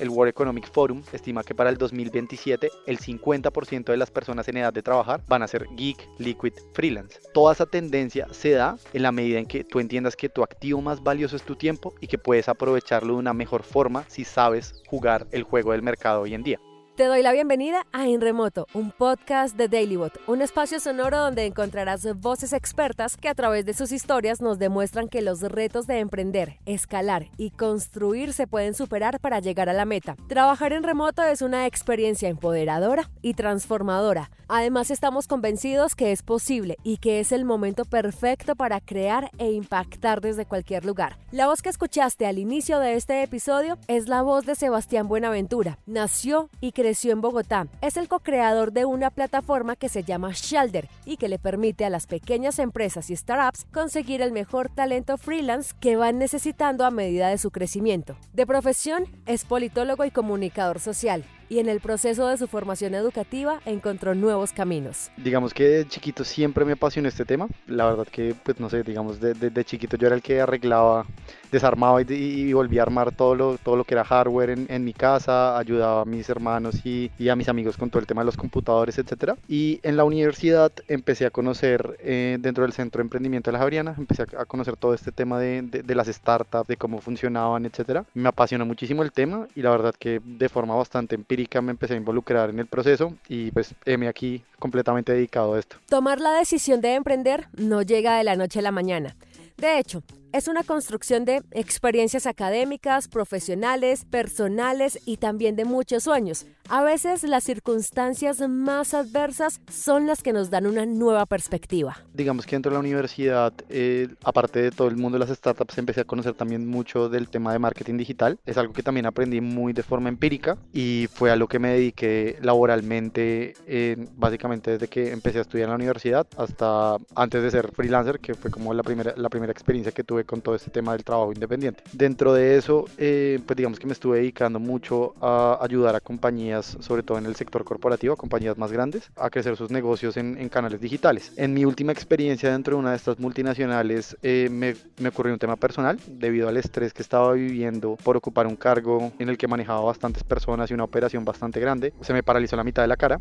el World Economic Forum estima que para el 2027 el 50% de las personas en edad de trabajar van a ser geek, liquid, freelance. Toda esa tendencia se da en la medida en que tú entiendas que tu activo más valioso es tu tiempo y que puedes aprovecharlo de una mejor forma si sabes jugar el juego del mercado hoy en día. Te doy la bienvenida a En Remoto, un podcast de DailyBot, un espacio sonoro donde encontrarás voces expertas que a través de sus historias nos demuestran que los retos de emprender, escalar y construir se pueden superar para llegar a la meta. Trabajar en remoto es una experiencia empoderadora y transformadora. Además, estamos convencidos que es posible y que es el momento perfecto para crear e impactar desde cualquier lugar. La voz que escuchaste al inicio de este episodio es la voz de Sebastián Buenaventura. Nació y creció en Bogotá. Es el co-creador de una plataforma que se llama Shalder y que le permite a las pequeñas empresas y startups conseguir el mejor talento freelance que van necesitando a medida de su crecimiento. De profesión, es politólogo y comunicador social y en el proceso de su formación educativa encontró nuevos caminos. Digamos que de chiquito siempre me apasionó este tema. La verdad que, pues no sé, digamos, de, de, chiquito yo era el que arreglaba, desarmaba y, y, volvía a armar todo lo, todo lo que era hardware en, en mi casa, ayudaba a mis hermanos y, y, a mis amigos con todo el tema de los computadores, etc. Y en la universidad empecé a conocer, eh, dentro del Centro de Emprendimiento de la Javeriana, empecé a, a conocer todo este tema de, de, de, las startups, de cómo funcionaban, etc. Me apasionó muchísimo el tema y la verdad que de forma bastante empírica me empecé a involucrar en el proceso y pues heme aquí completamente dedicado a esto. Tomar la decisión de emprender no llega de la noche a la mañana. De hecho, es una construcción de experiencias académicas, profesionales, personales y también de muchos sueños. A veces las circunstancias más adversas son las que nos dan una nueva perspectiva. Digamos que dentro de la universidad, eh, aparte de todo el mundo de las startups, empecé a conocer también mucho del tema de marketing digital. Es algo que también aprendí muy de forma empírica y fue a lo que me dediqué laboralmente, eh, básicamente desde que empecé a estudiar en la universidad hasta antes de ser freelancer, que fue como la primera, la primera experiencia que tuve con todo este tema del trabajo independiente. Dentro de eso, eh, pues digamos que me estuve dedicando mucho a ayudar a compañías, sobre todo en el sector corporativo, a compañías más grandes, a crecer sus negocios en, en canales digitales. En mi última experiencia dentro de una de estas multinacionales, eh, me, me ocurrió un tema personal debido al estrés que estaba viviendo por ocupar un cargo en el que manejaba bastantes personas y una operación bastante grande. Se me paralizó la mitad de la cara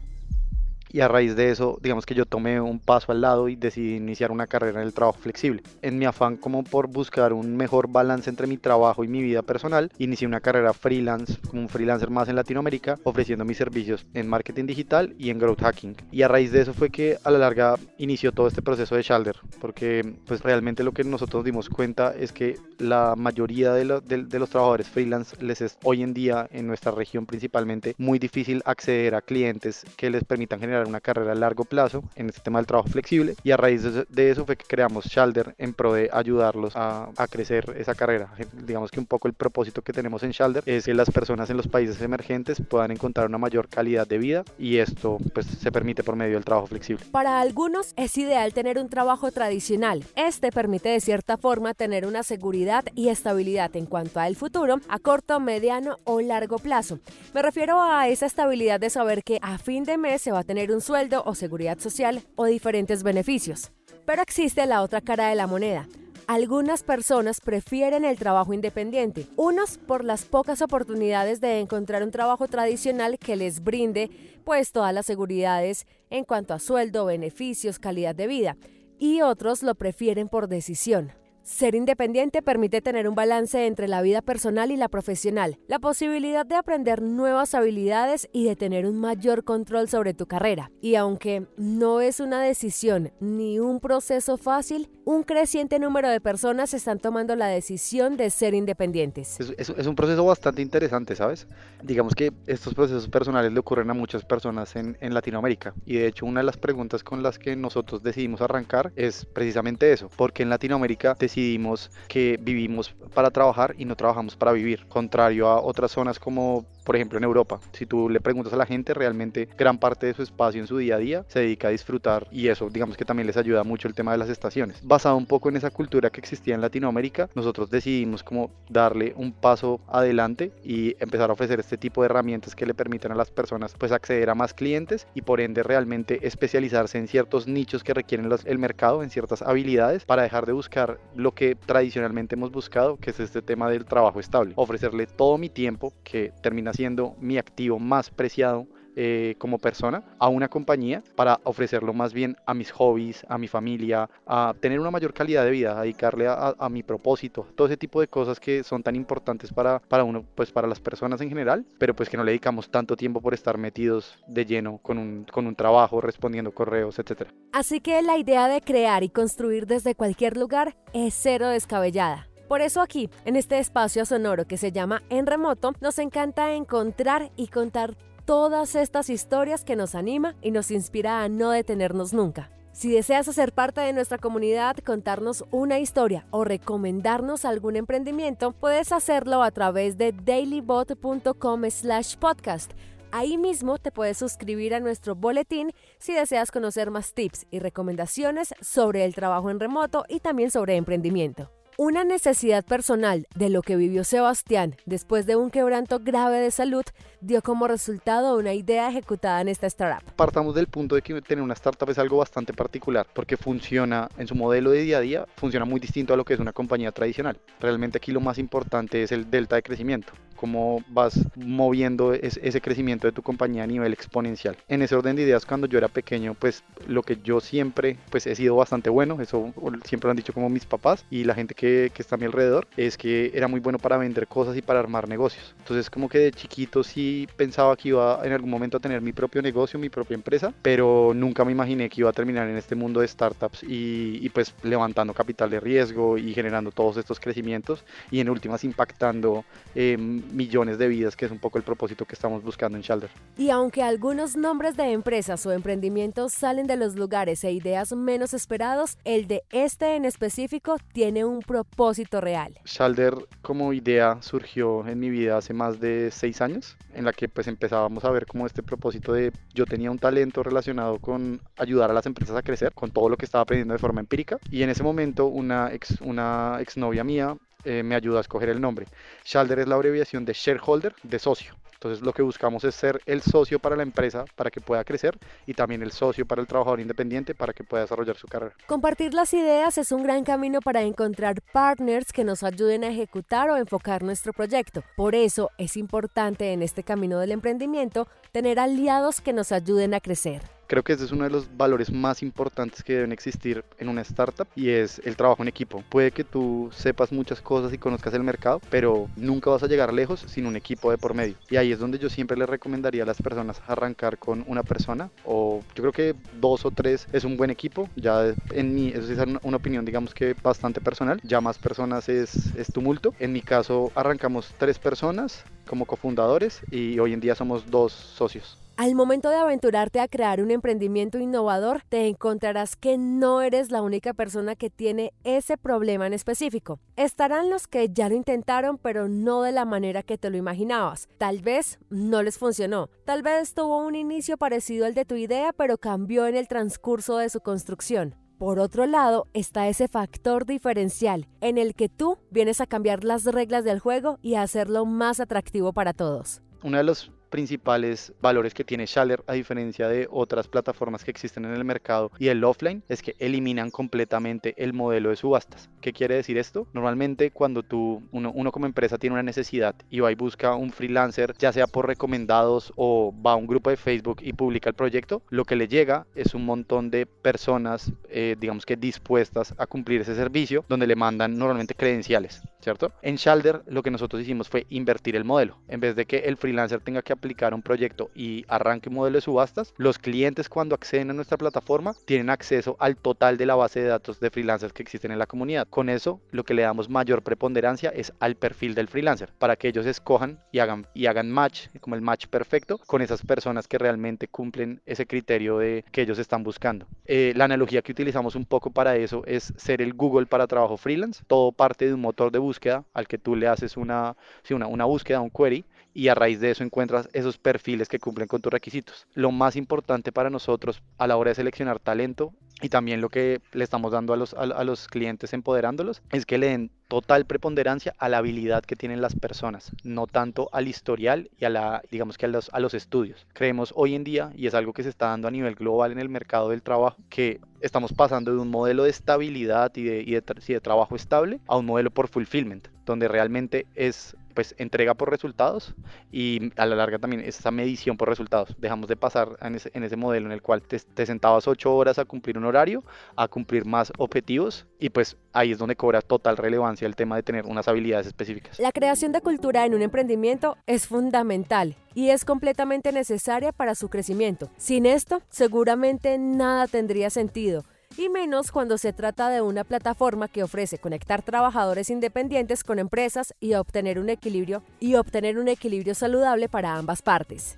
y a raíz de eso, digamos que yo tomé un paso al lado y decidí iniciar una carrera en el trabajo flexible. En mi afán como por buscar un mejor balance entre mi trabajo y mi vida personal, inicié una carrera freelance, como un freelancer más en Latinoamérica, ofreciendo mis servicios en marketing digital y en growth hacking. Y a raíz de eso fue que a la larga inició todo este proceso de Shalder, porque pues realmente lo que nosotros dimos cuenta es que la mayoría de, de, de los trabajadores freelance les es hoy en día en nuestra región principalmente muy difícil acceder a clientes que les permitan generar una carrera a largo plazo en este tema del trabajo flexible y a raíz de, eso fue que creamos Shalder en pro de ayudarlos a, a, crecer esa carrera. Digamos que un poco el propósito que tenemos en Shalder es que las personas en los países emergentes puedan encontrar una mayor calidad de vida y esto pues se permite por medio del trabajo flexible. Para algunos es ideal tener un trabajo tradicional. Este permite de cierta forma tener una seguridad y estabilidad en cuanto al futuro a corto, mediano o largo plazo. Me refiero a esa estabilidad de saber que a fin de mes se va a tener un sueldo o seguridad social o diferentes beneficios. Pero existe la otra cara de la moneda. Algunas personas prefieren el trabajo independiente, unos por las pocas oportunidades de encontrar un trabajo tradicional que les brinde pues todas las seguridades en cuanto a sueldo, beneficios, calidad de vida, y otros lo prefieren por decisión. Ser independiente permite tener un balance entre la vida personal y la profesional, la posibilidad de aprender nuevas habilidades y de tener un mayor control sobre tu carrera. Y aunque no es una decisión ni un proceso fácil, un creciente número de personas están tomando la decisión de ser independientes. Es, un proceso bastante interesante, ¿sabes? Digamos que estos procesos personales le ocurren a muchas personas en, en Latinoamérica. Y de hecho una de las preguntas con las que nosotros decidimos arrancar es precisamente eso, porque en Latinoamérica decidimos que vivimos para trabajar y no trabajamos para vivir, contrario a otras zonas como por ejemplo en Europa. Si tú le preguntas a la gente, realmente gran parte de su espacio en su día a día se dedica a disfrutar y eso digamos que también les ayuda mucho el tema de las estaciones. Basado un poco en esa cultura que existía en Latinoamérica, nosotros decidimos como darle un paso adelante y empezar a ofrecer este tipo de herramientas que le permitan a las personas pues acceder a más clientes y por ende realmente especializarse en ciertos nichos que requieren el mercado, en ciertas habilidades para dejar de buscar lo que tradicionalmente hemos buscado, que es este tema del trabajo estable. Ofrecerle todo mi tiempo, que termina mi activo más preciado eh, como persona a una compañía para ofrecerlo más bien a mis hobbies, a mi familia, a tener una mayor calidad de vida, a dedicarle a, mi propósito, todo ese tipo de cosas que son tan importantes para, para uno, pues para las personas en general, pero pues que no le dedicamos tanto tiempo por estar metidos de lleno con un, con un trabajo, respondiendo correos, etc. Así que la idea de crear y construir desde cualquier lugar es cero descabellada. Por eso aquí, en este espacio sonoro que se llama En Remoto, nos encanta encontrar y contar todas estas historias que nos anima y nos inspira a no detenernos nunca. Si deseas hacer parte de nuestra comunidad, contarnos una historia o recomendarnos algún emprendimiento, puedes hacerlo a través de dailybot.com slash podcast. Ahí mismo te puedes suscribir a nuestro boletín si deseas conocer más tips y recomendaciones sobre el trabajo en remoto y también sobre emprendimiento. Una necesidad personal de lo que vivió Sebastián después de un quebranto grave de salud dio como resultado una idea ejecutada en esta startup. Partamos del punto de que tener una startup es algo bastante particular porque funciona en su modelo de día a día, funciona muy distinto a lo que es una compañía tradicional. Realmente aquí lo más importante es el delta de crecimiento cómo vas moviendo ese crecimiento de tu compañía a nivel exponencial. En ese orden de ideas, cuando yo era pequeño, pues lo que yo siempre, pues he sido bastante bueno, eso siempre lo han dicho como mis papás y la gente que, que está a mi alrededor, es que era muy bueno para vender cosas y para armar negocios. Entonces como que de chiquito sí pensaba que iba en algún momento a tener mi propio negocio, mi propia empresa, pero nunca me imaginé que iba a terminar en este mundo de startups y, y pues levantando capital de riesgo y generando todos estos crecimientos y en últimas impactando eh, millones de vidas, que es un poco el propósito que estamos buscando en Shalder. Y aunque algunos nombres de empresas o emprendimientos salen de los lugares e ideas menos esperados, el de este en específico tiene un propósito real. Shalder como idea surgió en mi vida hace más de seis años, en la que pues empezábamos a ver como este propósito de yo tenía un talento relacionado con ayudar a las empresas a crecer, con todo lo que estaba aprendiendo de forma empírica. Y en ese momento una ex, una exnovia mía eh, me ayuda a escoger el nombre. Shalder es la abreviación de shareholder, de socio. Entonces lo que buscamos es ser el socio para la empresa para que pueda crecer y también el socio para el trabajador independiente para que pueda desarrollar su carrera. Compartir las ideas es un gran camino para encontrar partners que nos ayuden a ejecutar o enfocar nuestro proyecto. Por eso es importante en este camino del emprendimiento tener aliados que nos ayuden a crecer. Creo que ese es uno de los valores más importantes que deben existir en una startup y es el trabajo en equipo. Puede que tú sepas muchas cosas y conozcas el mercado, pero nunca vas a llegar lejos sin un equipo de por medio. Y ahí es donde yo siempre le recomendaría a las personas arrancar con una persona o yo creo que dos o tres es un buen equipo. Ya en mí, eso es una opinión digamos que bastante personal. Ya más personas es, es tumulto. En mi caso arrancamos tres personas como cofundadores y hoy en día somos dos socios. Al momento de aventurarte a crear un emprendimiento innovador, te encontrarás que no eres la única persona que tiene ese problema en específico. Estarán los que ya lo intentaron, pero no de la manera que te lo imaginabas. Tal vez no les funcionó. Tal vez tuvo un inicio parecido al de tu idea, pero cambió en el transcurso de su construcción. Por otro lado, está ese factor diferencial en el que tú vienes a cambiar las reglas del juego y a hacerlo más atractivo para todos. Uno de los principales valores que tiene Schaller a diferencia de otras plataformas que existen en el mercado y el offline es que eliminan completamente el modelo de subastas. ¿Qué quiere decir esto? Normalmente cuando tú, uno, uno como empresa tiene una necesidad y va y busca un freelancer, ya sea por recomendados o va a un grupo de Facebook y publica el proyecto, lo que le llega es un montón de personas, eh, digamos que dispuestas a cumplir ese servicio, donde le mandan normalmente credenciales, ¿cierto? En Shalder lo que nosotros hicimos fue invertir el modelo. En vez de que el freelancer tenga que aplicar un proyecto y arranque un modelo de subastas, los clientes cuando acceden a nuestra plataforma tienen acceso al total de la base de datos de freelancers que existen en la comunidad. Con eso, lo que le damos mayor preponderancia es al perfil del freelancer, para que ellos escojan y hagan, y hagan match, como el match perfecto, con esas personas que realmente cumplen ese criterio de que ellos están buscando. Eh, la analogía que utilizamos un poco para eso es ser el Google para trabajo freelance. Todo parte de un motor de búsqueda al que tú le haces una, una, una búsqueda, un query, y a raíz de eso encuentras esos perfiles que cumplen con tus requisitos. Lo más importante para nosotros a la hora de seleccionar talento y también lo que le estamos dando a los, a, los clientes empoderándolos es que le den total preponderancia a la habilidad que tienen las personas, no tanto al historial y a la, digamos que a los, a los estudios. Creemos hoy en día, y es algo que se está dando a nivel global en el mercado del trabajo, que estamos pasando de un modelo de estabilidad y de, y de, y de trabajo estable a un modelo por fulfillment, donde realmente es pues entrega por resultados y a la larga también esa medición por resultados. Dejamos de pasar en ese, modelo en el cual te, sentabas ocho horas a cumplir un horario, a cumplir más objetivos y pues ahí es donde cobra total relevancia el tema de tener unas habilidades específicas. La creación de cultura en un emprendimiento es fundamental y es completamente necesaria para su crecimiento. Sin esto, seguramente nada tendría sentido y menos cuando se trata de una plataforma que ofrece conectar trabajadores independientes con empresas y obtener un equilibrio y obtener un equilibrio saludable para ambas partes.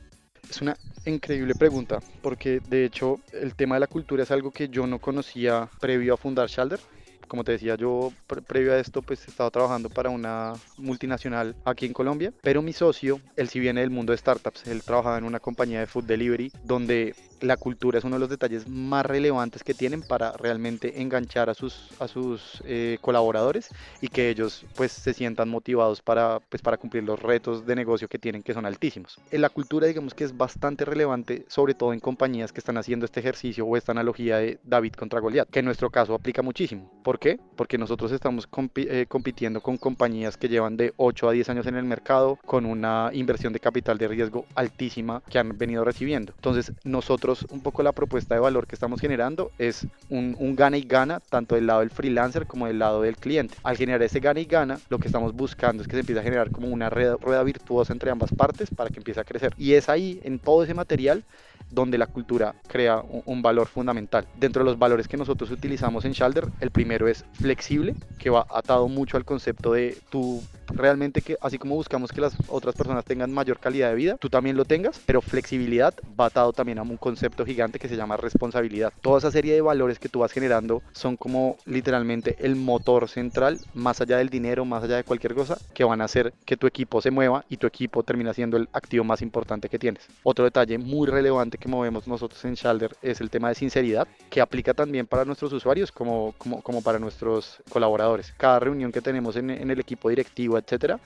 Es una increíble pregunta, porque de hecho el tema de la cultura es algo que yo no conocía previo a fundar Shalder como te decía, yo previo a esto pues estaba trabajando para una multinacional aquí en Colombia, pero mi socio, él sí viene del mundo de startups, él trabajaba en una compañía de food delivery donde la cultura es uno de los detalles más relevantes que tienen para realmente enganchar a sus, a sus eh, colaboradores y que ellos pues se sientan motivados para, pues, para cumplir los retos de negocio que tienen que son altísimos. En la cultura digamos que es bastante relevante, sobre todo en compañías que están haciendo este ejercicio o esta analogía de David contra Goliat, que en nuestro caso aplica muchísimo. ¿Por qué? Porque nosotros estamos eh, compitiendo con compañías que llevan de 8 a 10 años en el mercado con una inversión de capital de riesgo altísima que han venido recibiendo. Entonces nosotros un poco la propuesta de valor que estamos generando es un, gana y gana tanto del lado del freelancer como del lado del cliente. Al generar ese gana y gana, lo que estamos buscando es que se empiece a generar como una rueda virtuosa entre ambas partes para que empiece a crecer. Y es ahí, en todo ese material, donde la cultura crea un, valor fundamental. Dentro de los valores que nosotros utilizamos en Shalder, el primero es flexible, que va atado mucho al concepto de tu realmente que así como buscamos que las otras personas tengan mayor calidad de vida, tú también lo tengas, pero flexibilidad va atado también a un concepto gigante que se llama responsabilidad. Toda esa serie de valores que tú vas generando son como literalmente el motor central, más allá del dinero, más allá de cualquier cosa, que van a hacer que tu equipo se mueva y tu equipo termina siendo el activo más importante que tienes. Otro detalle muy relevante que movemos nosotros en Shalder es el tema de sinceridad, que aplica también para nuestros usuarios como, como, como para nuestros colaboradores. Cada reunión que tenemos en, en el equipo directivo, etcétera,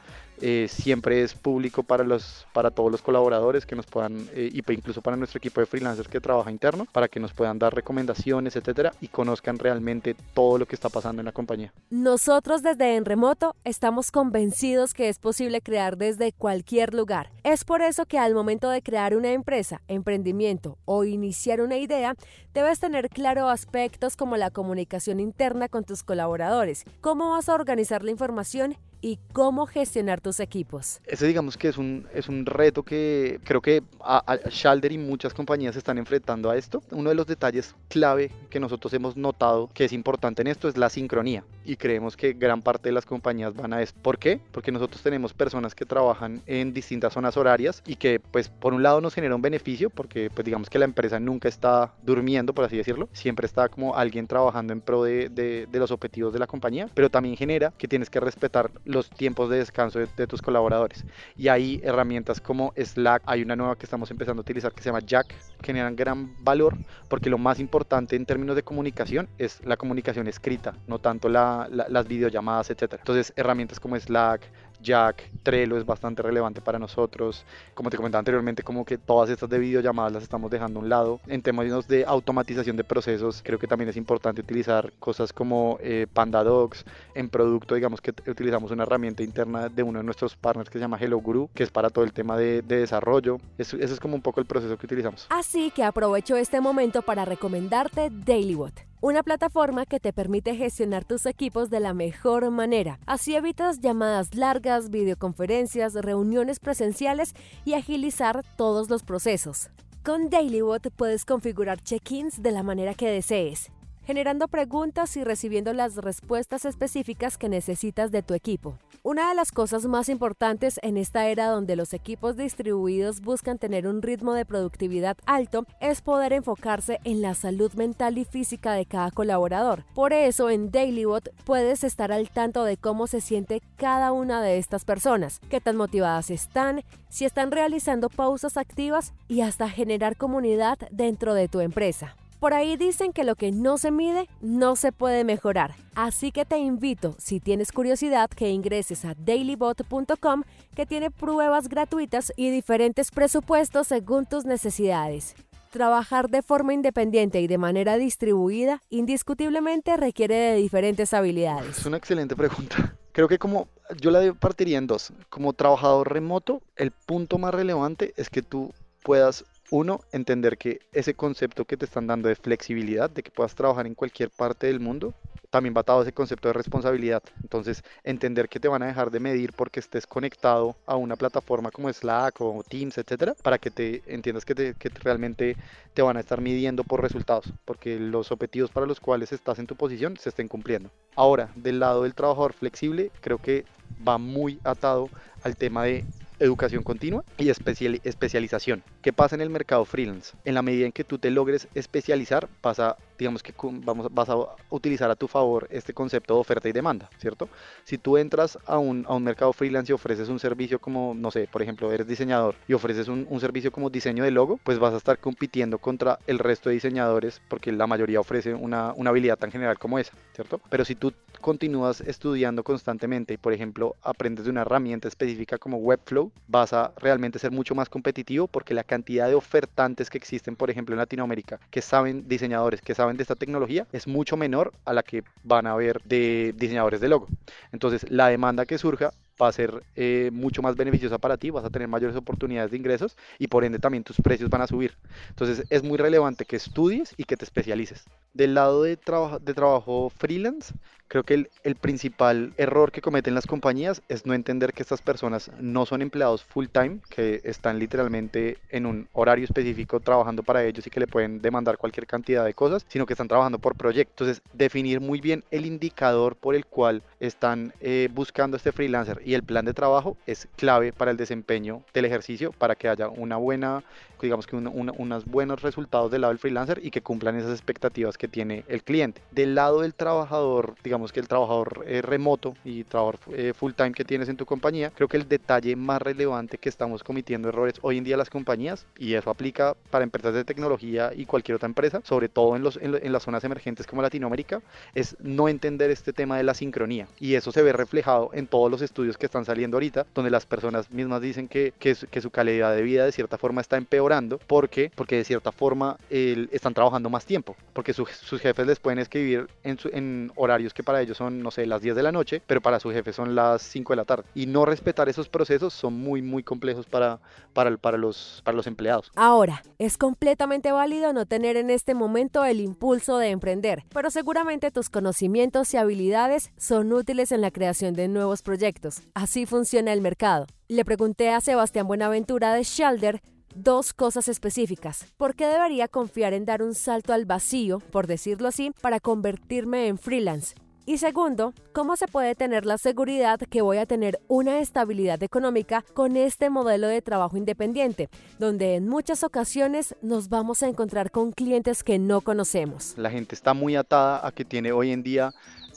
eh, siempre es público para, los, para todos los colaboradores que nos puedan, eh, incluso para nuestro equipo de freelancers que trabaja interno, para que nos puedan dar recomendaciones, etcétera, y conozcan realmente todo lo que está pasando en la compañía. Nosotros desde En Remoto estamos convencidos que es posible crear desde cualquier lugar. Es por eso que al momento de crear una empresa, emprendimiento o iniciar una idea, debes tener claro aspectos como la comunicación interna con tus colaboradores, cómo vas a organizar la información y cómo gestionar tus equipos. Ese digamos que es un, es un reto que creo que a, a Shalder y muchas compañías están enfrentando a esto. Uno de los detalles clave que nosotros hemos notado que es importante en esto es la sincronía y creemos que gran parte de las compañías van a esto. ¿Por qué? Porque nosotros tenemos personas que trabajan en distintas zonas horarias y que pues por un lado nos genera un beneficio porque pues digamos que la empresa nunca está durmiendo por así decirlo, siempre está como alguien trabajando en pro de, de, de los objetivos de la compañía, pero también genera que tienes que respetar los tiempos de descanso de, tus colaboradores. Y hay herramientas como Slack, hay una nueva que estamos empezando a utilizar que se llama Jack, generan gran valor porque lo más importante en términos de comunicación es la comunicación escrita, no tanto la, las videollamadas, etcétera. Entonces, herramientas como Slack, Jack, Trello es bastante relevante para nosotros. Como te comentaba anteriormente, como que todas estas de videollamadas las estamos dejando a un lado. En términos de automatización de procesos, creo que también es importante utilizar cosas como eh, PandaDocs. En producto, digamos que utilizamos una herramienta interna de uno de nuestros partners que se llama Hello Guru, que es para todo el tema de, de desarrollo. Eso, eso es como un poco el proceso que utilizamos. Así que aprovecho este momento para recomendarte DailyBot una plataforma que te permite gestionar tus equipos de la mejor manera. Así evitas llamadas largas, videoconferencias, reuniones presenciales y agilizar todos los procesos. Con DailyBot puedes configurar check-ins de la manera que desees generando preguntas y recibiendo las respuestas específicas que necesitas de tu equipo. Una de las cosas más importantes en esta era donde los equipos distribuidos buscan tener un ritmo de productividad alto es poder enfocarse en la salud mental y física de cada colaborador. Por eso en DailyBot puedes estar al tanto de cómo se siente cada una de estas personas, qué tan motivadas están, si están realizando pausas activas y hasta generar comunidad dentro de tu empresa. Por ahí dicen que lo que no se mide no se puede mejorar. Así que te invito, si tienes curiosidad, que ingreses a dailybot.com que tiene pruebas gratuitas y diferentes presupuestos según tus necesidades. Trabajar de forma independiente y de manera distribuida indiscutiblemente requiere de diferentes habilidades. Es una excelente pregunta. Creo que como yo la partiría en dos. Como trabajador remoto, el punto más relevante es que tú puedas uno, entender que ese concepto que te están dando de flexibilidad, de que puedas trabajar en cualquier parte del mundo, también va atado ese concepto de responsabilidad. Entonces, entender que te van a dejar de medir porque estés conectado a una plataforma como Slack o Teams, etcétera, para que te entiendas que, que realmente te van a estar midiendo por resultados, porque los objetivos para los cuales estás en tu posición se estén cumpliendo. Ahora, del lado del trabajador flexible, creo que va muy atado al tema de educación continua y especialización. ¿Qué pasa en el mercado freelance? En la medida en que tú te logres especializar, pasa, digamos que vamos, vas a utilizar a tu favor este concepto de oferta y demanda, ¿cierto? Si tú entras a un, a un mercado freelance y ofreces un servicio como, no sé, por ejemplo, eres diseñador y ofreces un, un servicio como diseño de logo, pues vas a estar compitiendo contra el resto de diseñadores porque la mayoría ofrece una, una habilidad tan general como esa, ¿cierto? Pero si tú continúas estudiando constantemente y, por ejemplo, aprendes de una herramienta específica como Webflow, vas a realmente ser mucho más competitivo porque la cantidad de ofertantes que existen, por ejemplo, en Latinoamérica, que saben diseñadores, que saben de esta tecnología, es mucho menor a la que van a haber de diseñadores de logo. Entonces, la demanda que surja va a ser eh, mucho más beneficiosa para ti, vas a tener mayores oportunidades de ingresos y por ende también tus precios van a subir. Entonces es muy relevante que estudies y que te especialices. Del lado de, trabajo, de trabajo freelance, creo que el, principal error que cometen las compañías es no entender que estas personas no son empleados full time, que están literalmente en un horario específico trabajando para ellos y que le pueden demandar cualquier cantidad de cosas, sino que están trabajando por proyectos. Entonces definir muy bien el indicador por el cual están eh, buscando este freelancer y el plan de trabajo es clave para el desempeño del ejercicio, para que haya una buena, digamos que unos buenos resultados del lado del freelancer y que cumplan esas expectativas que tiene el cliente. Del lado del trabajador, digamos que el trabajador eh, remoto y trabajador eh, full time que tienes en tu compañía, creo que el detalle más relevante que estamos cometiendo errores hoy en día las compañías, y eso aplica para empresas de tecnología y cualquier otra empresa, sobre todo en, los, en, en las zonas emergentes como Latinoamérica, es no entender este tema de la sincronía. Y eso se ve reflejado en todos los estudios que están saliendo ahorita, donde las personas mismas dicen que, que, que su calidad de vida de cierta forma está empeorando. ¿Por qué? Porque de cierta forma están trabajando más tiempo, porque su, sus jefes les pueden escribir en horarios que para ellos son, no sé, las 10 de la noche, pero para su jefe son las 5 de la tarde. Y no respetar esos procesos son muy, muy complejos para, para, para, los, para los empleados. Ahora, es completamente válido no tener en este momento el impulso de emprender, pero seguramente tus conocimientos y habilidades son útiles en la creación de nuevos proyectos. Así funciona el mercado. Le pregunté a Sebastián Buenaventura de Shelder dos cosas específicas. ¿Por qué debería confiar en dar un salto al vacío, por decirlo así, para convertirme en freelance? Y segundo, ¿cómo se puede tener la seguridad que voy a tener una estabilidad económica con este modelo de trabajo independiente, donde en muchas ocasiones nos vamos a encontrar con clientes que no conocemos? La gente está muy atada a que tiene hoy en día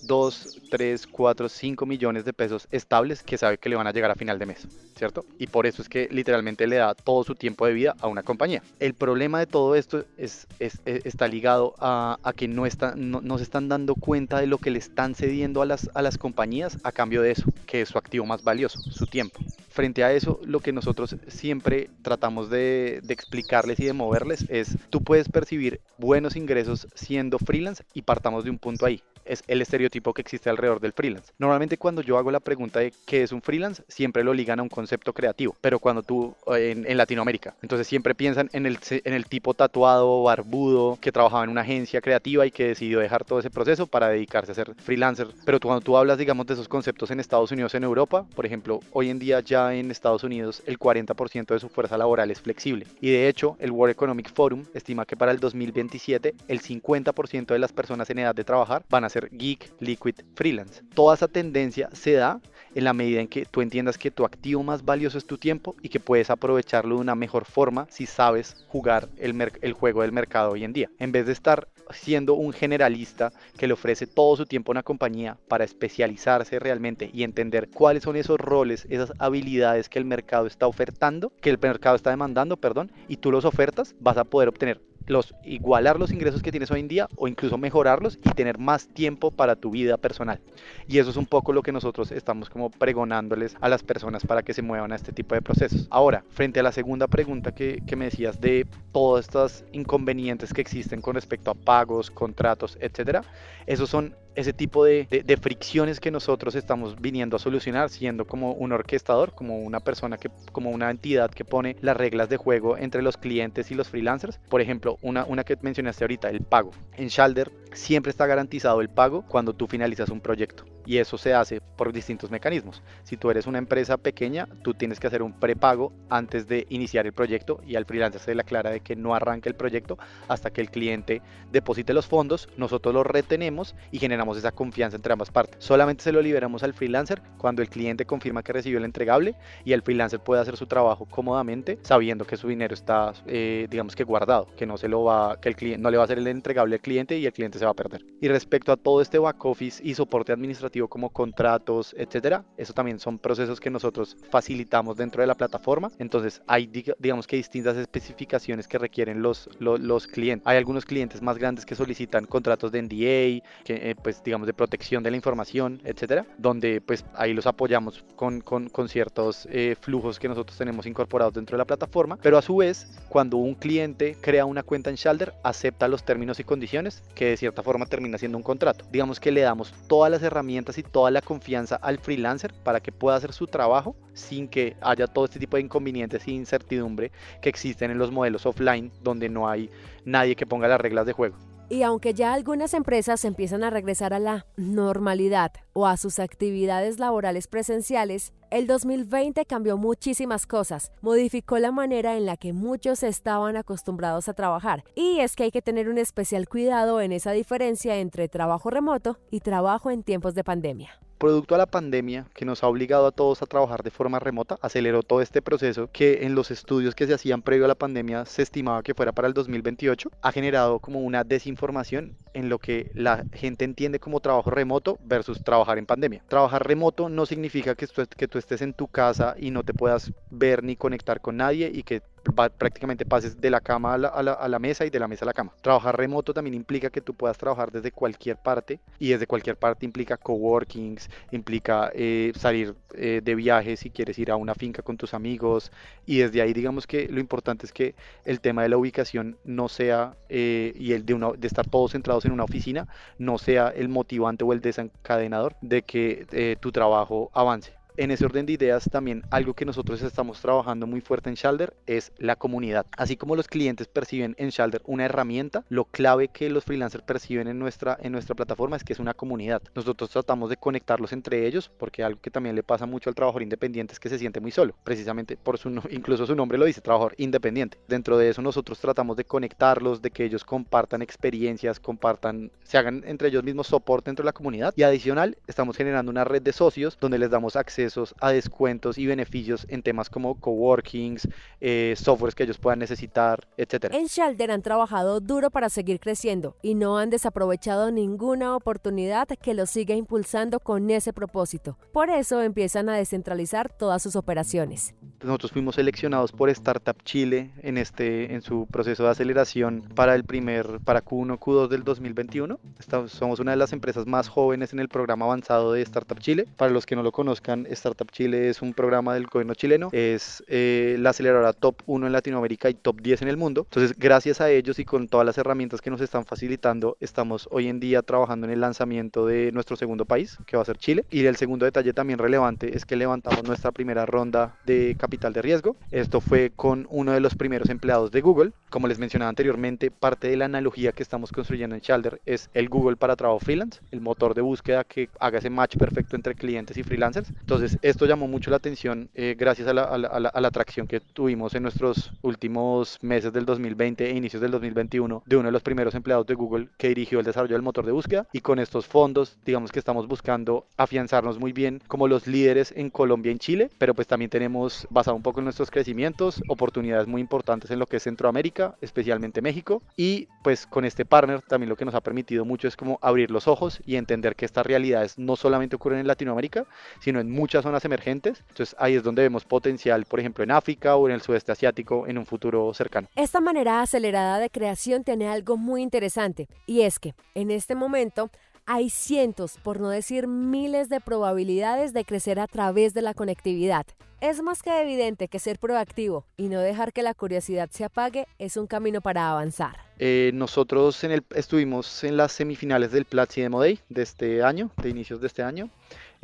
2, 3, 4, 5 millones de pesos estables que sabe que le van a llegar a final de mes, ¿cierto? Y por eso es que literalmente le da todo su tiempo de vida a una compañía. El problema de todo esto es, es, está ligado a, que no, está, no, se están dando cuenta de lo que le están cediendo a las, a las compañías a cambio de eso, que es su activo más valioso, su tiempo. Frente a eso, lo que nosotros siempre tratamos de explicarles y de moverles es, tú puedes percibir buenos ingresos siendo freelance y partamos de un punto ahí es el estereotipo que existe alrededor del freelance. Normalmente cuando yo hago la pregunta de qué es un freelance, siempre lo ligan a un concepto creativo, pero cuando tú en, Latinoamérica, entonces siempre piensan en el, en el tipo tatuado, barbudo, que trabajaba en una agencia creativa y que decidió dejar todo ese proceso para dedicarse a ser freelancer. Pero cuando tú hablas, digamos, de esos conceptos en Estados Unidos, en Europa, por ejemplo, hoy en día ya en Estados Unidos el 40% de su fuerza laboral es flexible. Y de hecho, el World Economic Forum estima que para el 2027 el 50% de las personas en edad de trabajar van a ser geek, liquid, freelance. Toda esa tendencia se da en la medida en que tú entiendas que tu activo más valioso es tu tiempo y que puedes aprovecharlo de una mejor forma si sabes jugar el, juego del mercado hoy en día. En vez de estar siendo un generalista que le ofrece todo su tiempo a una compañía para especializarse realmente y entender cuáles son esos roles, esas habilidades que el mercado está ofertando, que el mercado está demandando, perdón, y tú los ofertas, vas a poder obtener los igualar los ingresos que tienes hoy en día o incluso mejorarlos y tener más tiempo para tu vida personal. Y eso es un poco lo que nosotros estamos como pregonándoles a las personas para que se muevan a este tipo de procesos. Ahora, frente a la segunda pregunta que, que me decías de todos estos inconvenientes que existen con respecto a pagos, contratos, etcétera, esos son ese tipo de, fricciones que nosotros estamos viniendo a solucionar siendo como un orquestador, como una persona que, como una entidad que pone las reglas de juego entre los clientes y los freelancers. Por ejemplo, una, una que mencionaste ahorita, el pago. En Shalder siempre está garantizado el pago cuando tú finalizas un proyecto y eso se hace por distintos mecanismos. Si tú eres una empresa pequeña, tú tienes que hacer un prepago antes de iniciar el proyecto y al freelancer se le aclara de que no arranque el proyecto hasta que el cliente deposite los fondos, nosotros los retenemos y generamos esa confianza entre ambas partes. Solamente se lo liberamos al freelancer cuando el cliente confirma que recibió el entregable y el freelancer puede hacer su trabajo cómodamente sabiendo que su dinero está, eh, digamos que guardado, que no se lo va, que el cliente no le va a hacer el entregable al cliente y el cliente se a perder. Y respecto a todo este back office y soporte administrativo como contratos, etcétera. Eso también son procesos que nosotros facilitamos dentro de la plataforma. Entonces hay digamos que distintas especificaciones que requieren los, los, clientes. Hay algunos clientes más grandes que solicitan contratos de NDA, que, eh, pues digamos de protección de la información, etcétera, donde pues ahí los apoyamos con, con, con ciertos eh, flujos que nosotros tenemos incorporados dentro de la plataforma. Pero a su vez, cuando un cliente crea una cuenta en Shalder, acepta los términos y condiciones que de cierta forma termina siendo un contrato. Digamos que le damos todas las herramientas y toda la confianza al freelancer para que pueda hacer su trabajo sin que haya todo este tipo de inconvenientes e incertidumbre que existen en los modelos offline donde no hay nadie que ponga las reglas de juego. Y aunque ya algunas empresas empiezan a regresar a la normalidad o a sus actividades laborales presenciales, el 2020 cambió muchísimas cosas, modificó la manera en la que muchos estaban acostumbrados a trabajar. Y es que hay que tener un especial cuidado en esa diferencia entre trabajo remoto y trabajo en tiempos de pandemia producto a la pandemia que nos ha obligado a todos a trabajar de forma remota, aceleró todo este proceso que en los estudios que se hacían previo a la pandemia se estimaba que fuera para el 2028, ha generado como una desinformación en lo que la gente entiende como trabajo remoto versus trabajar en pandemia. Trabajar remoto no significa que, tú estés en tu casa y no te puedas ver ni conectar con nadie y que prácticamente pases de la cama a la, mesa y de la mesa a la cama. Trabajar remoto también implica que tú puedas trabajar desde cualquier parte y desde cualquier parte implica coworkings, implica eh, salir eh, de viaje si quieres ir a una finca con tus amigos y desde ahí digamos que lo importante es que el tema de la ubicación no sea eh, y el de, uno de estar todos centrados en una oficina no sea el motivante o el desencadenador de que tu trabajo avance en ese orden de ideas, también algo que nosotros estamos trabajando muy fuerte en Shalder es la comunidad. Así como los clientes perciben en Shalder una herramienta, lo clave que los freelancers perciben en nuestra, en nuestra plataforma es que es una comunidad. Nosotros tratamos de conectarlos entre ellos porque algo que también le pasa mucho al trabajador independiente es que se siente muy solo, precisamente por su incluso su nombre lo dice, trabajador independiente. Dentro de eso nosotros tratamos de conectarlos, de que ellos compartan experiencias, compartan, se hagan entre ellos mismos soporte dentro de la comunidad y adicional estamos generando una red de socios donde les damos acceso a descuentos y beneficios en temas como coworkings, eh, softwares que ellos puedan necesitar, etc. En Shalder han trabajado duro para seguir creciendo y no han desaprovechado ninguna oportunidad que los siga impulsando con ese propósito. Por eso empiezan a descentralizar todas sus operaciones. Nosotros fuimos seleccionados por Startup Chile en, este, en su proceso de aceleración para el primer, para Q1, Q2 del 2021. Estamos, somos una de las empresas más jóvenes en el programa avanzado de Startup Chile. Para los que no lo conozcan, Startup Chile es un programa del gobierno chileno, es eh, la aceleradora top 1 en Latinoamérica y top 10 en el mundo. Entonces, gracias a ellos y con todas las herramientas que nos están facilitando, estamos hoy en día trabajando en el lanzamiento de nuestro segundo país, que va a ser Chile. Y el segundo detalle también relevante es que levantamos nuestra primera ronda de capital de riesgo. Esto fue con uno de los primeros empleados de Google. Como les mencionaba anteriormente, parte de la analogía que estamos construyendo en Shalder es el Google para trabajo freelance, el motor de búsqueda que haga ese match perfecto entre clientes y freelancers. Entonces, esto llamó mucho la atención eh, gracias a la, atracción que tuvimos en nuestros últimos meses del 2020 e inicios del 2021 de uno de los primeros empleados de Google que dirigió el desarrollo del motor de búsqueda. Y con estos fondos, digamos que estamos buscando afianzarnos muy bien como los líderes en Colombia y Chile, pero pues también tenemos, basado un poco en nuestros crecimientos, oportunidades muy importantes en lo que es Centroamérica, especialmente México. Y pues con este partner también lo que nos ha permitido mucho es como abrir los ojos y entender que estas realidades no solamente ocurren en Latinoamérica, sino en muchas zonas emergentes. Entonces ahí es donde vemos potencial, por ejemplo, en África o en el sudeste asiático en un futuro cercano. Esta manera acelerada de creación tiene algo muy interesante y es que en este momento hay cientos, por no decir miles de probabilidades de crecer a través de la conectividad. Es más que evidente que ser proactivo y no dejar que la curiosidad se apague es un camino para avanzar. Eh, nosotros en el, estuvimos en las semifinales del Platzi Demo Day de este año, de inicios de este año.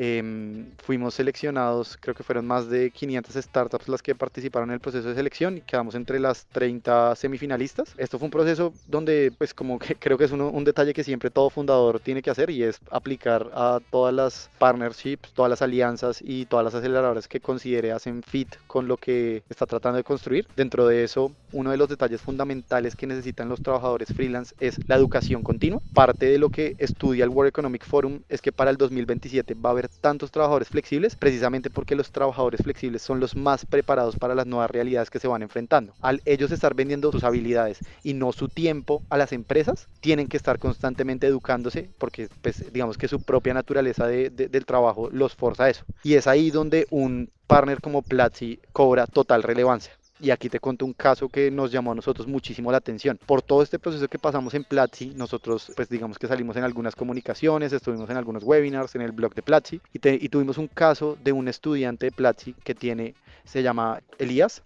Eh, fuimos seleccionados, creo que fueron más de 500 startups las que participaron en el proceso de selección y quedamos entre las 30 semifinalistas. Esto fue un proceso donde, pues como que creo que es uno, un detalle que siempre todo fundador tiene que hacer y es aplicar a todas las partnerships, todas las alianzas y todas las aceleradoras que considere hacen fit con lo que está tratando de construir. Dentro de eso, uno de los detalles fundamentales que necesitan los trabajadores freelance es la educación continua. Parte de lo que estudia el World Economic Forum es que para el 2027 va a haber tantos trabajadores flexibles precisamente porque los trabajadores flexibles son los más preparados para las nuevas realidades que se van enfrentando. Al ellos estar vendiendo sus habilidades y no su tiempo a las empresas, tienen que estar constantemente educándose porque pues, digamos que su propia naturaleza de, de, del trabajo los forza a eso. Y es ahí donde un partner como Platzi cobra total relevancia. Y aquí te cuento un caso que nos llamó a nosotros muchísimo la atención. Por todo este proceso que pasamos en Platzi, nosotros pues digamos que salimos en algunas comunicaciones, estuvimos en algunos webinars, en el blog de Platzi y, y tuvimos un caso de un estudiante de Platzi que tiene, se llama Elías,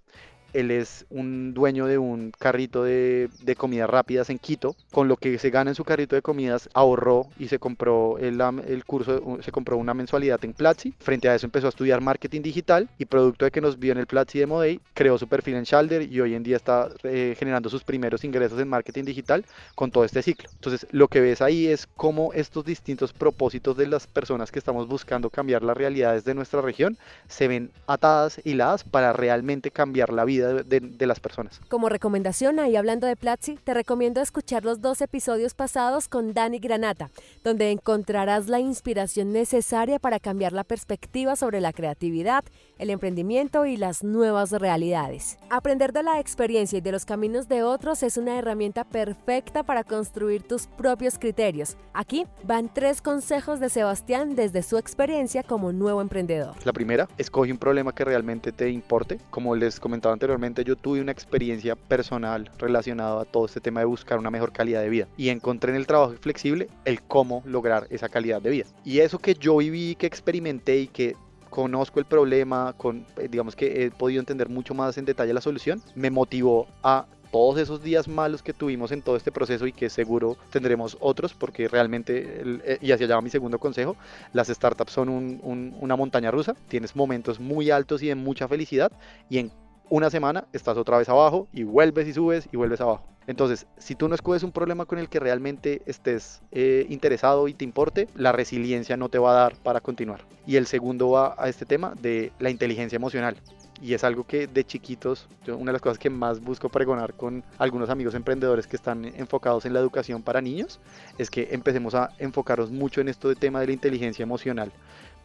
él es un dueño de un carrito de, de, comidas rápidas en Quito. Con lo que se gana en su carrito de comidas, ahorró y se compró el, el curso, se compró una mensualidad en Platzi. Frente a eso empezó a estudiar marketing digital y producto de que nos vio en el Platzi Demo Day, creó su perfil en Shalder y hoy en día está eh, generando sus primeros ingresos en marketing digital con todo este ciclo. Entonces, lo que ves ahí es cómo estos distintos propósitos de las personas que estamos buscando cambiar las realidades de nuestra región se ven atadas, hiladas para realmente cambiar la vida de, de, de, las personas. Como recomendación, ahí hablando de Platzi, te recomiendo escuchar los dos episodios pasados con Dani Granata, donde encontrarás la inspiración necesaria para cambiar la perspectiva sobre la creatividad, el emprendimiento y las nuevas realidades. Aprender de la experiencia y de los caminos de otros es una herramienta perfecta para construir tus propios criterios. Aquí van tres consejos de Sebastián desde su experiencia como nuevo emprendedor. La primera, escoge un problema que realmente te importe. Como les comentaba anteriormente, yo tuve una experiencia personal relacionada a todo este tema de buscar una mejor calidad de vida y encontré en el trabajo flexible el cómo lograr esa calidad de vida. Y eso que yo viví, que experimenté y que conozco el problema, con, digamos que he podido entender mucho más en detalle la solución, me motivó a todos esos días malos que tuvimos en todo este proceso y que seguro tendremos otros porque realmente, y hacia allá va mi segundo consejo, las startups son un, un, una montaña rusa, tienes momentos muy altos y de mucha felicidad y en una semana estás otra vez abajo y vuelves y subes y vuelves abajo. Entonces, si tú no escoges un problema con el que realmente estés eh, interesado y te importe, la resiliencia no te va a dar para continuar. Y el segundo va a este tema de la inteligencia emocional. Y es algo que de chiquitos, una de las cosas que más busco pregonar con algunos amigos emprendedores que están enfocados en la educación para niños, es que empecemos a enfocarnos mucho en esto de tema de la inteligencia emocional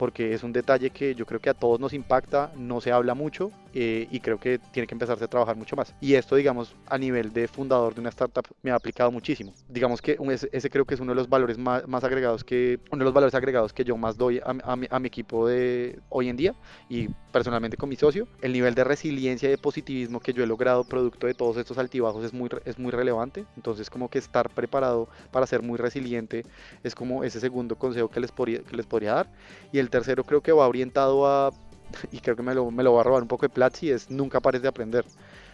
porque es un detalle que yo creo que a todos nos impacta, no se habla mucho eh, y creo que tiene que empezarse a trabajar mucho más. Y esto, digamos, a nivel de fundador de una startup me ha aplicado muchísimo. Digamos que ese, creo que es uno de los valores más, más, agregados que, uno de los valores agregados que yo más doy a, a, mi, a mi equipo de hoy en día y personalmente con mi socio. El nivel de resiliencia y de positivismo que yo he logrado producto de todos estos altibajos es muy, es muy relevante. Entonces, como que estar preparado para ser muy resiliente es como ese segundo consejo que les podría, que les podría dar. Y el tercero creo que va orientado a, y creo que me lo, me lo va a robar un poco de Platzi, es nunca pares de aprender.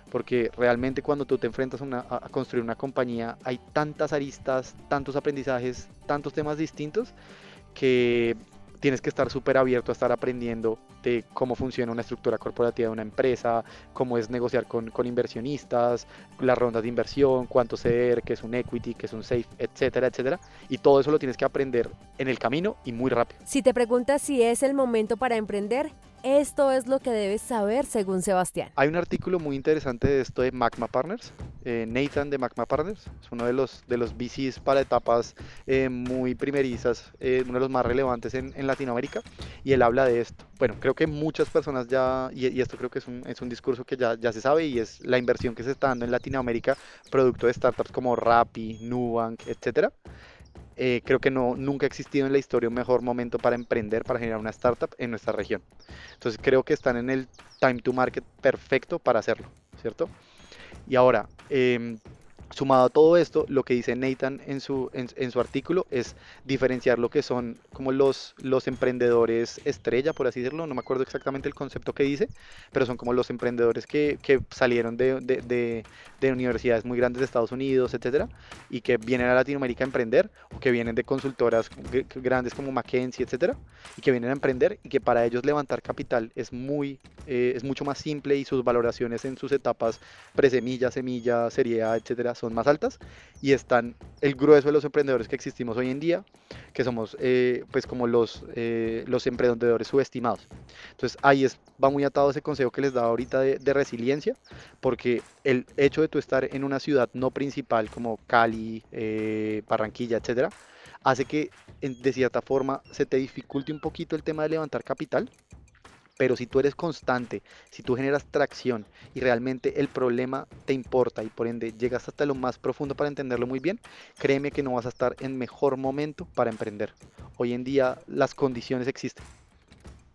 Porque realmente cuando tú te enfrentas a, a construir una compañía hay tantas aristas, tantos aprendizajes, tantos temas distintos que tienes que estar súper abierto a estar aprendiendo de cómo funciona una estructura corporativa de una empresa, cómo es negociar con, con inversionistas, las rondas de inversión, cuánto ceder, qué es un equity, qué es un safe, etcétera, etcétera. Y todo eso lo tienes que aprender en el camino y muy rápido. Si te preguntas si es el momento para emprender, esto es lo que debes saber según Sebastián. Hay un artículo muy interesante de esto de Magma Partners. Eh, Nathan de Magma Partners es uno de los, de los VCs para etapas eh, muy primerizas, eh, uno de los más relevantes en, en, Latinoamérica. Y él habla de esto. Bueno, creo que muchas personas ya, y, y esto creo que es un, es un, discurso que ya, ya se sabe, y es la inversión que se está dando en Latinoamérica, producto de startups como Rappi, Nubank, etcétera. Eh, creo que no, nunca ha existido en la historia un mejor momento para emprender, para generar una startup en nuestra región. Entonces creo que están en el time to market perfecto para hacerlo, ¿cierto? Y ahora, eh, Sumado a todo esto, lo que dice Nathan en su, en, su artículo es diferenciar lo que son como los, los emprendedores estrella, por así decirlo, no me acuerdo exactamente el concepto que dice, pero son como los emprendedores que, que salieron de, de, de, universidades muy grandes de Estados Unidos, etcétera, y que vienen a Latinoamérica a emprender, o que vienen de consultoras grandes como McKinsey, etcétera, y que vienen a emprender, y que para ellos levantar capital es, muy, eh, es mucho más simple y sus valoraciones en sus etapas presemilla, semilla, serie A, son más altas y están el grueso de los emprendedores que existimos hoy en día, que somos eh, pues como los, eh, los emprendedores subestimados. Entonces ahí es, va muy atado ese consejo que les da ahorita de, de, resiliencia, porque el hecho de tú estar en una ciudad no principal como Cali, eh, Barranquilla, etcétera, hace que de cierta forma se te dificulte un poquito el tema de levantar capital, pero si tú eres constante, si tú generas tracción y realmente el problema te importa y por ende llegas hasta lo más profundo para entenderlo muy bien, créeme que no vas a estar en mejor momento para emprender. Hoy en día las condiciones existen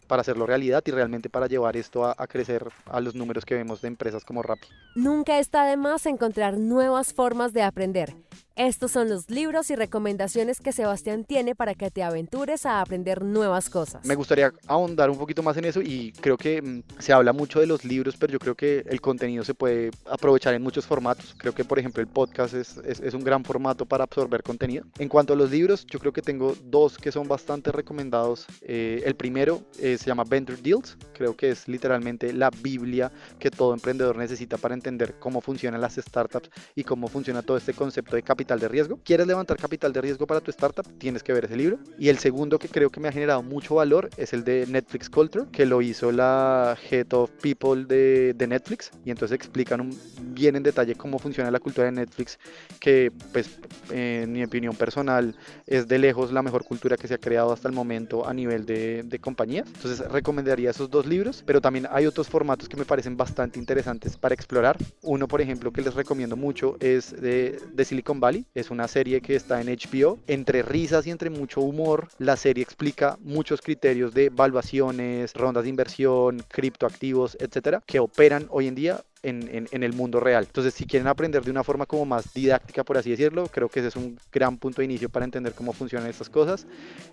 para hacerlo realidad y realmente para llevar esto a, a, crecer a los números que vemos de empresas como Rappi. Nunca está de más encontrar nuevas formas de aprender. Estos son los libros y recomendaciones que Sebastián tiene para que te aventures a aprender nuevas cosas. Me gustaría ahondar un poquito más en eso y creo que mm, se habla mucho de los libros, pero yo creo que el contenido se puede aprovechar en muchos formatos. Creo que, por ejemplo, el podcast es, es, es un gran formato para absorber contenido. En cuanto a los libros, yo creo que tengo dos que son bastante recomendados. Eh, el primero eh, se llama Venture Deals. Creo que es literalmente la Biblia que todo emprendedor necesita para entender cómo funcionan las startups y cómo funciona todo este concepto de capital de riesgo. ¿Quieres levantar capital de riesgo para tu startup? Tienes que ver ese libro. Y el segundo que creo que me ha generado mucho valor es el de Netflix Culture, que lo hizo la Head of People de, de Netflix. Y entonces explican un, bien en detalle cómo funciona la cultura de Netflix, que pues en mi opinión personal es de lejos la mejor cultura que se ha creado hasta el momento a nivel de, de compañías. Entonces recomendaría esos dos libros, pero también hay otros formatos que me parecen bastante interesantes para explorar. Uno, por ejemplo, que les recomiendo mucho es de, de Silicon Es una serie que está en HBO. Entre risas y entre mucho humor, la serie explica muchos criterios de valuaciones, rondas de inversión, criptoactivos, etcétera, que operan hoy en día en, en, en, el mundo real. Entonces, si quieren aprender de una forma como más didáctica, por así decirlo, creo que ese es un gran punto de inicio para entender cómo funcionan estas cosas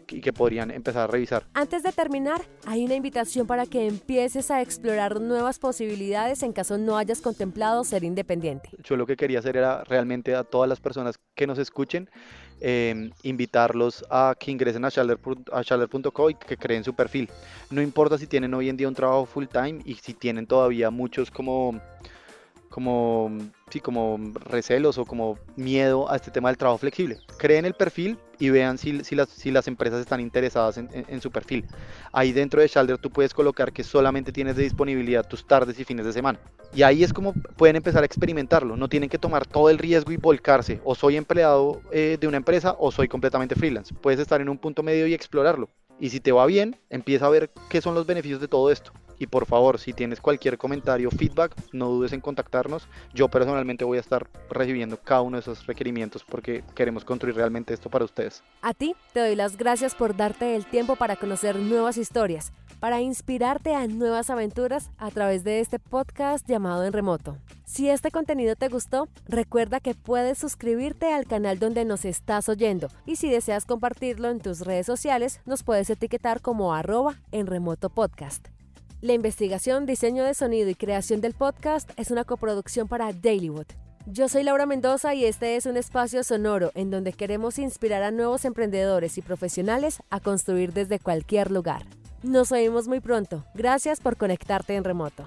y que podrían empezar a revisar. Antes de terminar, hay una invitación para que empieces a explorar nuevas posibilidades en caso no hayas contemplado ser independiente. Yo lo que quería hacer era realmente a todas las personas que nos escuchen, eh, invitarlos a que ingresen a shaller.co y que creen su perfil. No importa si tienen hoy en día un trabajo full time y si tienen todavía muchos como como, sí, como recelos o como miedo a este tema del trabajo flexible. Creen el perfil y vean si, las, empresas están interesadas en, su perfil. Ahí dentro de Shalder tú puedes colocar que solamente tienes de disponibilidad tus tardes y fines de semana. Y ahí es como pueden empezar a experimentarlo. No tienen que tomar todo el riesgo y volcarse. O soy empleado eh, de una empresa o soy completamente freelance. Puedes estar en un punto medio y explorarlo Y si te va bien, empieza a ver qué son los beneficios de todo esto. Y por favor, si tienes cualquier comentario, feedback, no dudes en contactarnos. Yo personalmente voy a estar recibiendo cada uno de esos requerimientos porque queremos construir realmente esto para ustedes. A ti te doy las gracias por darte el tiempo para conocer nuevas historias, para inspirarte a nuevas aventuras a través de este podcast llamado En Remoto. Si este contenido te gustó, recuerda que puedes suscribirte al canal donde nos estás oyendo y si deseas compartirlo en tus redes sociales, nos puedes etiquetar como arroba en remoto podcast. La investigación, diseño de sonido y creación del podcast es una coproducción para Dailywood. Yo soy Laura Mendoza y este es un espacio sonoro en donde queremos inspirar a nuevos emprendedores y profesionales a construir desde cualquier lugar. Nos oímos muy pronto. Gracias por conectarte en remoto.